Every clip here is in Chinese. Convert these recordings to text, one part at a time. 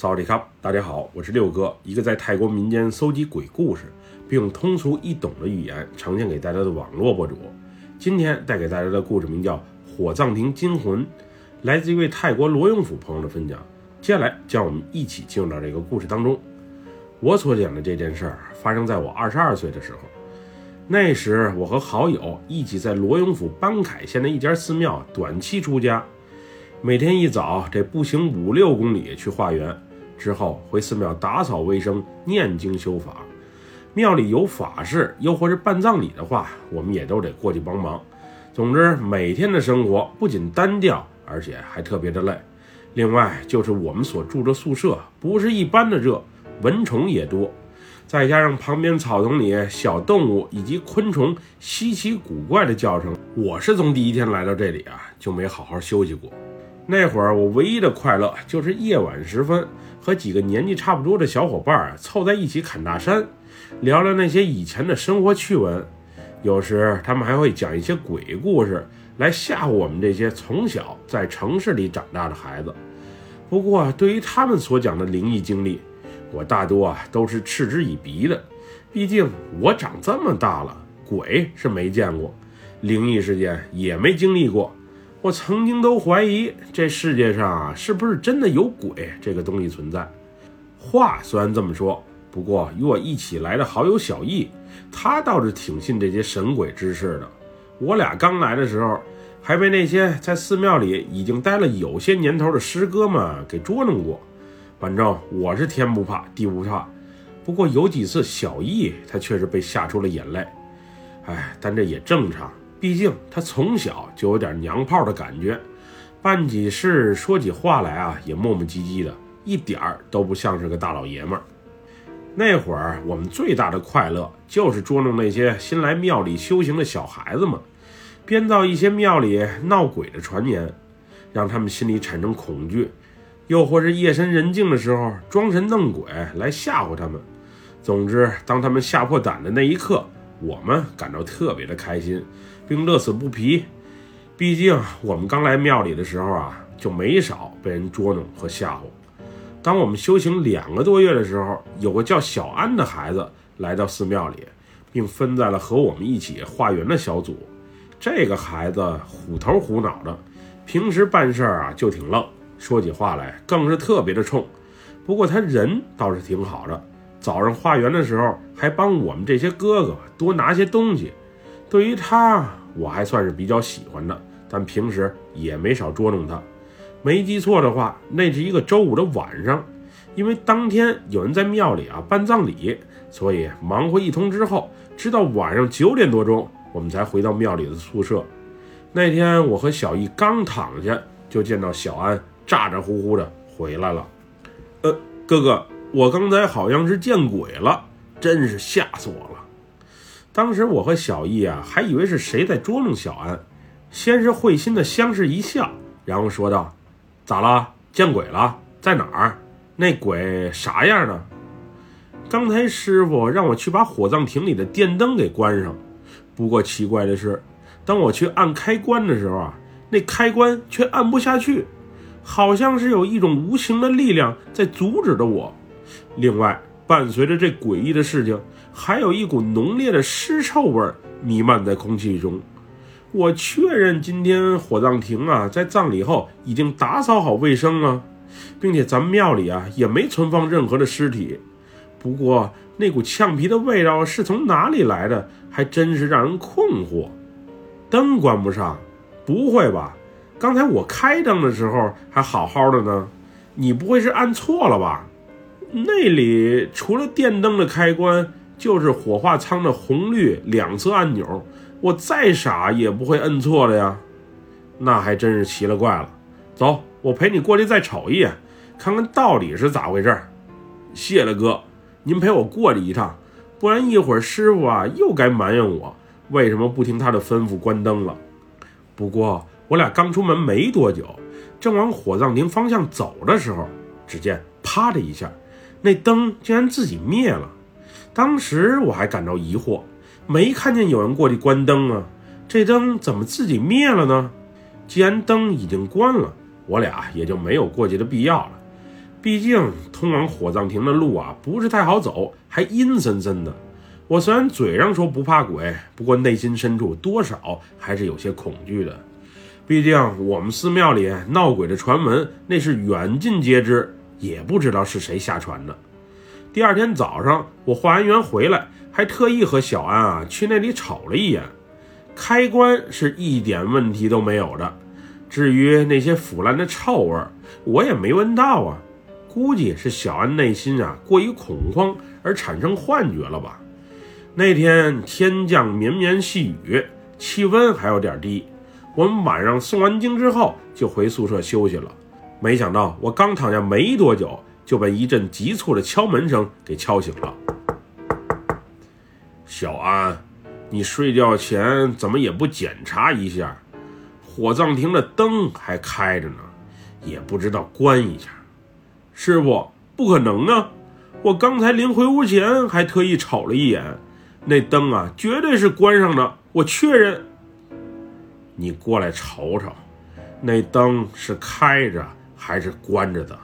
萨瓦迪卡，大家好，我是六哥，一个在泰国民间搜集鬼故事，并用通俗易懂的语言呈现给大家的网络博主。今天带给大家的故事名叫《火葬亭惊魂》，来自一位泰国罗永府朋友的分享。接下来，将我们一起进入到这个故事当中。我所讲的这件事儿发生在我二十二岁的时候，那时我和好友一起在罗永府班凯县的一家寺庙短期出家，每天一早这步行五六公里去化缘。之后回寺庙打扫卫生、念经修法，庙里有法事，又或是办葬礼的话，我们也都得过去帮忙。总之，每天的生活不仅单调，而且还特别的累。另外，就是我们所住的宿舍不是一般的热，蚊虫也多，再加上旁边草丛里小动物以及昆虫稀奇古怪的叫声，我是从第一天来到这里啊，就没好好休息过。那会儿，我唯一的快乐就是夜晚时分。和几个年纪差不多的小伙伴儿凑在一起侃大山，聊聊那些以前的生活趣闻。有时他们还会讲一些鬼故事来吓唬我们这些从小在城市里长大的孩子。不过，对于他们所讲的灵异经历，我大多啊都是嗤之以鼻的。毕竟我长这么大了，鬼是没见过，灵异事件也没经历过。我曾经都怀疑这世界上啊，是不是真的有鬼这个东西存在？话虽然这么说，不过与我一起来的好友小易，他倒是挺信这些神鬼之事的。我俩刚来的时候，还被那些在寺庙里已经待了有些年头的师哥们给捉弄过。反正我是天不怕地不怕，不过有几次小易他确实被吓出了眼泪。哎，但这也正常。毕竟他从小就有点娘炮的感觉，办起事说起话来啊也磨磨唧唧的，一点儿都不像是个大老爷们儿。那会儿我们最大的快乐就是捉弄那些新来庙里修行的小孩子们，编造一些庙里闹鬼的传言，让他们心里产生恐惧，又或是夜深人静的时候装神弄鬼来吓唬他们。总之，当他们吓破胆的那一刻，我们感到特别的开心。并乐此不疲，毕竟我们刚来庙里的时候啊，就没少被人捉弄和吓唬。当我们修行两个多月的时候，有个叫小安的孩子来到寺庙里，并分在了和我们一起化缘的小组。这个孩子虎头虎脑的，平时办事啊就挺愣，说起话来更是特别的冲。不过他人倒是挺好的，早上化缘的时候还帮我们这些哥哥多拿些东西。对于他，我还算是比较喜欢的，但平时也没少捉弄他。没记错的话，那是一个周五的晚上，因为当天有人在庙里啊办葬礼，所以忙活一通之后，直到晚上九点多钟，我们才回到庙里的宿舍。那天我和小易刚躺下，就见到小安咋咋呼呼的回来了。呃，哥哥，我刚才好像是见鬼了，真是吓死我了。当时我和小易啊，还以为是谁在捉弄小安，先是会心的相视一笑，然后说道：“咋了？见鬼了？在哪儿？那鬼啥样呢？”刚才师傅让我去把火葬亭里的电灯给关上，不过奇怪的是，当我去按开关的时候啊，那开关却按不下去，好像是有一种无形的力量在阻止着我。另外，伴随着这诡异的事情。还有一股浓烈的尸臭味弥漫在空气中。我确认今天火葬亭啊，在葬礼后已经打扫好卫生啊，并且咱们庙里啊也没存放任何的尸体。不过那股呛皮的味道是从哪里来的，还真是让人困惑。灯关不上？不会吧？刚才我开灯的时候还好好的呢，你不会是按错了吧？那里除了电灯的开关。就是火化舱的红绿两侧按钮，我再傻也不会摁错了呀。那还真是奇了怪了。走，我陪你过去再瞅一眼，看看到底是咋回事。谢了哥，您陪我过去一趟，不然一会儿师傅啊又该埋怨我为什么不听他的吩咐关灯了。不过我俩刚出门没多久，正往火葬亭方向走的时候，只见啪的一下，那灯竟然自己灭了。当时我还感到疑惑，没看见有人过去关灯啊，这灯怎么自己灭了呢？既然灯已经关了，我俩也就没有过去的必要了。毕竟通往火葬亭的路啊不是太好走，还阴森森的。我虽然嘴上说不怕鬼，不过内心深处多少还是有些恐惧的。毕竟我们寺庙里闹鬼的传闻那是远近皆知，也不知道是谁瞎传的。第二天早上，我化完缘回来，还特意和小安啊去那里瞅了一眼。开关是一点问题都没有的，至于那些腐烂的臭味，我也没闻到啊。估计是小安内心啊过于恐慌而产生幻觉了吧。那天天降绵绵细雨，气温还有点低。我们晚上诵完经之后就回宿舍休息了。没想到我刚躺下没多久，就被一阵急促的敲门声给敲醒了。小安，你睡觉前怎么也不检查一下？火葬亭的灯还开着呢，也不知道关一下。师傅，不可能啊！我刚才临回屋前还特意瞅了一眼，那灯啊，绝对是关上的。我确认。你过来瞅瞅，那灯是开着还是关着的？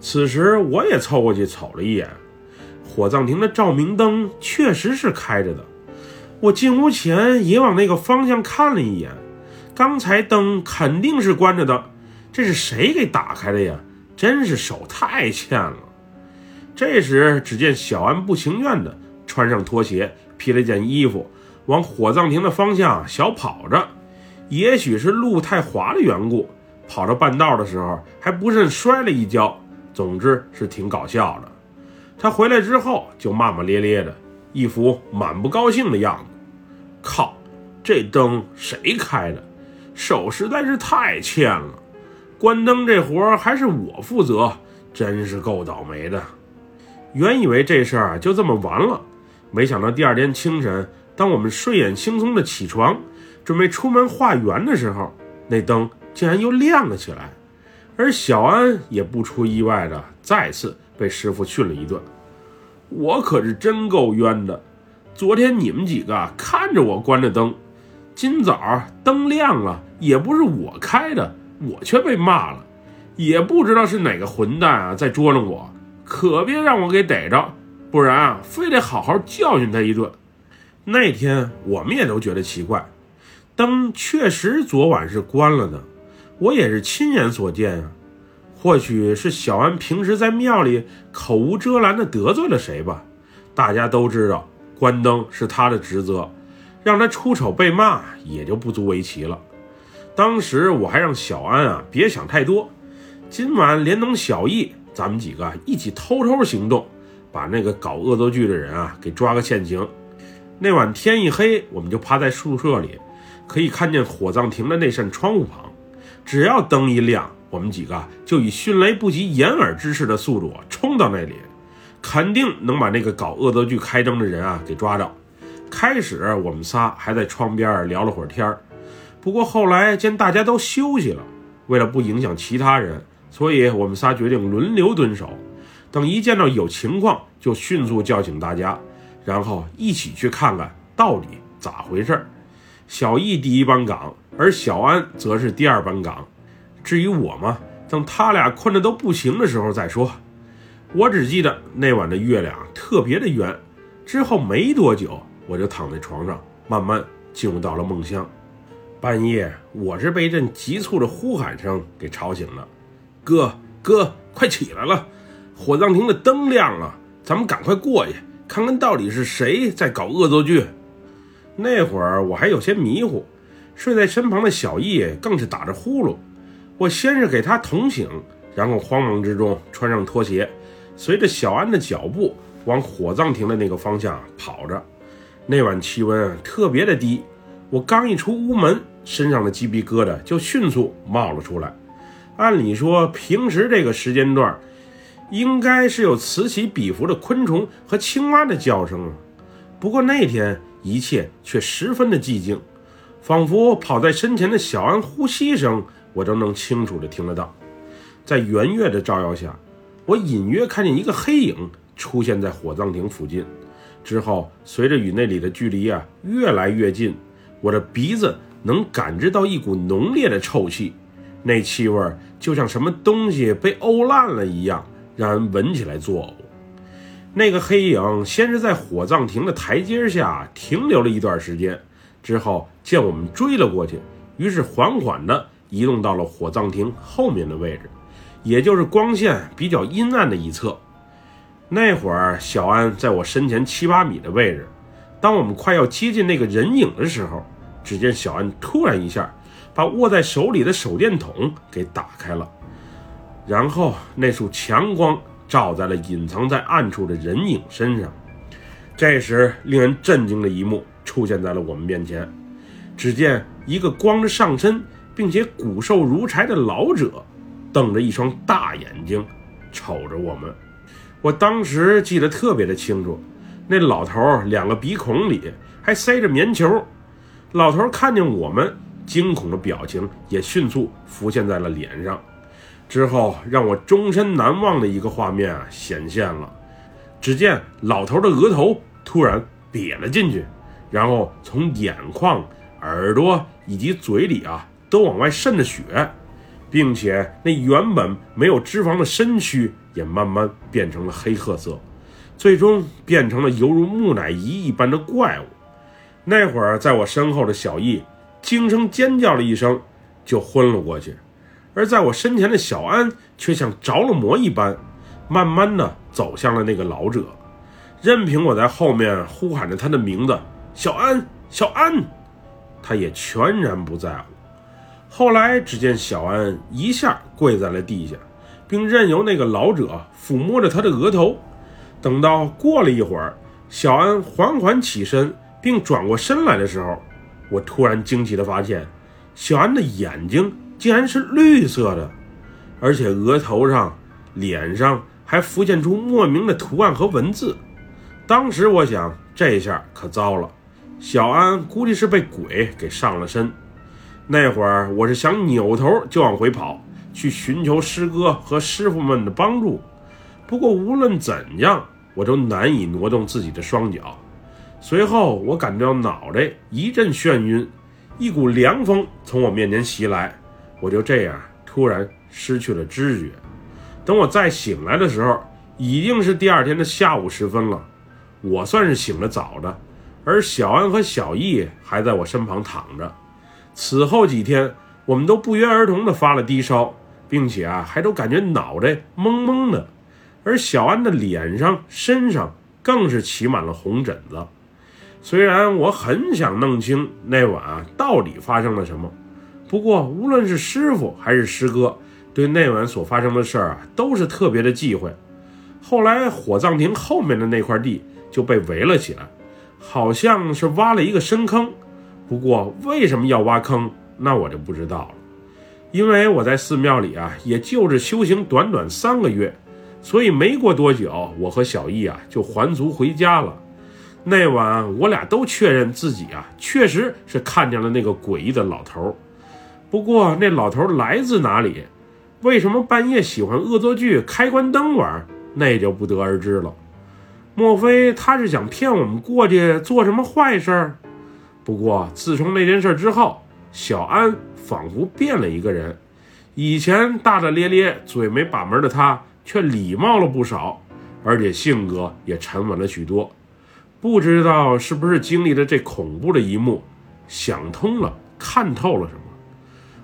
此时我也凑过去瞅了一眼，火葬亭的照明灯确实是开着的。我进屋前也往那个方向看了一眼，刚才灯肯定是关着的。这是谁给打开的呀？真是手太欠了。这时，只见小安不情愿地穿上拖鞋，披了件衣服，往火葬亭的方向小跑着。也许是路太滑的缘故，跑到半道的时候还不慎摔了一跤。总之是挺搞笑的。他回来之后就骂骂咧咧的，一副满不高兴的样子。靠，这灯谁开的？手实在是太欠了。关灯这活还是我负责，真是够倒霉的。原以为这事儿就这么完了，没想到第二天清晨，当我们睡眼惺忪的起床，准备出门化缘的时候，那灯竟然又亮了起来。而小安也不出意外的再次被师傅训了一顿。我可是真够冤的，昨天你们几个看着我关着灯，今早灯亮了，也不是我开的。我却被骂了，也不知道是哪个混蛋啊在捉弄我，可别让我给逮着，不然啊，非得好好教训他一顿。那天我们也都觉得奇怪，灯确实昨晚是关了的，我也是亲眼所见啊。或许是小安平时在庙里口无遮拦的得罪了谁吧？大家都知道关灯是他的职责，让他出丑被骂也就不足为奇了。当时我还让小安啊别想太多，今晚连同小易，咱们几个一起偷偷行动，把那个搞恶作剧的人啊给抓个现行。那晚天一黑，我们就趴在宿舍里，可以看见火葬亭的那扇窗户旁。只要灯一亮，我们几个就以迅雷不及掩耳之势的速度冲到那里，肯定能把那个搞恶作剧开灯的人啊给抓着。开始我们仨还在窗边聊了会儿天儿。不过后来见大家都休息了，为了不影响其他人，所以我们仨决定轮流蹲守。等一见到有情况，就迅速叫醒大家，然后一起去看看到底咋回事。小易第一班岗，而小安则是第二班岗。至于我嘛，等他俩困得都不行的时候再说。我只记得那晚的月亮特别的圆。之后没多久，我就躺在床上，慢慢进入到了梦乡。半夜，我是被一阵急促的呼喊声给吵醒了。哥哥，快起来了！火葬亭的灯亮了，咱们赶快过去看看到底是谁在搞恶作剧。那会儿我还有些迷糊，睡在身旁的小易更是打着呼噜。我先是给他捅醒，然后慌忙之中穿上拖鞋，随着小安的脚步往火葬亭的那个方向跑着。那晚气温特别的低，我刚一出屋门。身上的鸡皮疙瘩就迅速冒了出来。按理说，平时这个时间段，应该是有此起彼伏的昆虫和青蛙的叫声啊。不过那天一切却十分的寂静，仿佛跑在身前的小安呼吸声，我都能清楚地听得到。在圆月的照耀下，我隐约看见一个黑影出现在火葬亭附近。之后，随着与那里的距离啊越来越近，我的鼻子。能感知到一股浓烈的臭气，那气味就像什么东西被沤烂了一样，让人闻起来作呕。那个黑影先是在火葬亭的台阶下停留了一段时间，之后见我们追了过去，于是缓缓地移动到了火葬亭后面的位置，也就是光线比较阴暗的一侧。那会儿，小安在我身前七八米的位置。当我们快要接近那个人影的时候，只见小安突然一下把握在手里的手电筒给打开了，然后那束强光。照在了隐藏在暗处的人影身上。这时，令人震惊的一幕出现在了我们面前。只见一个光着上身，并且骨瘦如柴的老者，瞪着一双大眼睛，瞅着我们。我当时记得特别的清楚，那老头两个鼻孔里还塞着棉球。老头看见我们，惊恐的表情也迅速浮现在了脸上。之后让我终身难忘的一个画面啊显现了，只见老头的额头突然瘪了进去，然后从眼眶、耳朵以及嘴里啊都往外渗着血，并且那原本没有脂肪的身躯也慢慢变成了黑褐色，最终变成了犹如木乃伊一般的怪物。那会儿在我身后的小易惊声尖叫了一声，就昏了过去。而在我身前的小安却像着了魔一般，慢慢的走向了那个老者，任凭我在后面呼喊着他的名字“小安，小安”，他也全然不在乎。后来只见小安一下跪在了地下，并任由那个老者抚摸着他的额头。等到过了一会儿，小安缓缓起身并转过身来的时候，我突然惊奇地发现，小安的眼睛。竟然是绿色的，而且额头上、脸上还浮现出莫名的图案和文字。当时我想，这下可糟了，小安估计是被鬼给上了身。那会儿我是想扭头就往回跑，去寻求师哥和师傅们的帮助。不过无论怎样，我都难以挪动自己的双脚。随后我感到脑袋一阵眩晕，一股凉风从我面前袭来。我就这样突然失去了知觉。等我再醒来的时候，已经是第二天的下午时分了。我算是醒得早的，而小安和小易还在我身旁躺着。此后几天，我们都不约而同地发了低烧，并且啊，还都感觉脑袋蒙蒙的。而小安的脸上、身上更是起满了红疹子。虽然我很想弄清那晚啊到底发生了什么。不过，无论是师傅还是师哥，对那晚所发生的事儿啊，都是特别的忌讳。后来，火葬亭后面的那块地就被围了起来，好像是挖了一个深坑。不过，为什么要挖坑，那我就不知道了。因为我在寺庙里啊，也就是修行短短三个月，所以没过多久，我和小易啊就还俗回家了。那晚，我俩都确认自己啊，确实是看见了那个诡异的老头。不过那老头来自哪里？为什么半夜喜欢恶作剧开关灯玩？那也就不得而知了。莫非他是想骗我们过去做什么坏事？不过自从那件事之后，小安仿佛变了一个人。以前大大咧咧、嘴没把门的他，却礼貌了不少，而且性格也沉稳了许多。不知道是不是经历了这恐怖的一幕，想通了，看透了什么？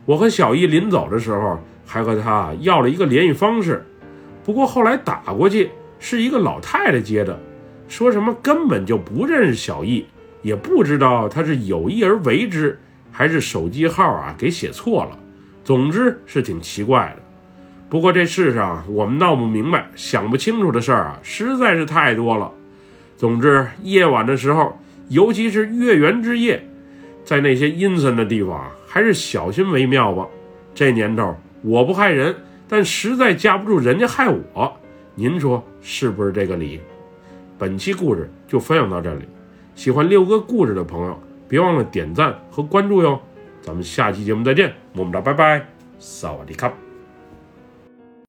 我和小易临走的时候，还和他要了一个联系方式，不过后来打过去是一个老太太接的，说什么根本就不认识小易，也不知道他是有意而为之，还是手机号啊给写错了，总之是挺奇怪的。不过这世上我们闹不明白、想不清楚的事儿啊，实在是太多了。总之夜晚的时候，尤其是月圆之夜，在那些阴森的地方。还是小心为妙吧。这年头，我不害人，但实在架不住人家害我。您说是不是这个理？本期故事就分享到这里。喜欢六哥故事的朋友，别忘了点赞和关注哟。咱们下期节目再见，么么哒，拜拜，萨瓦迪卡。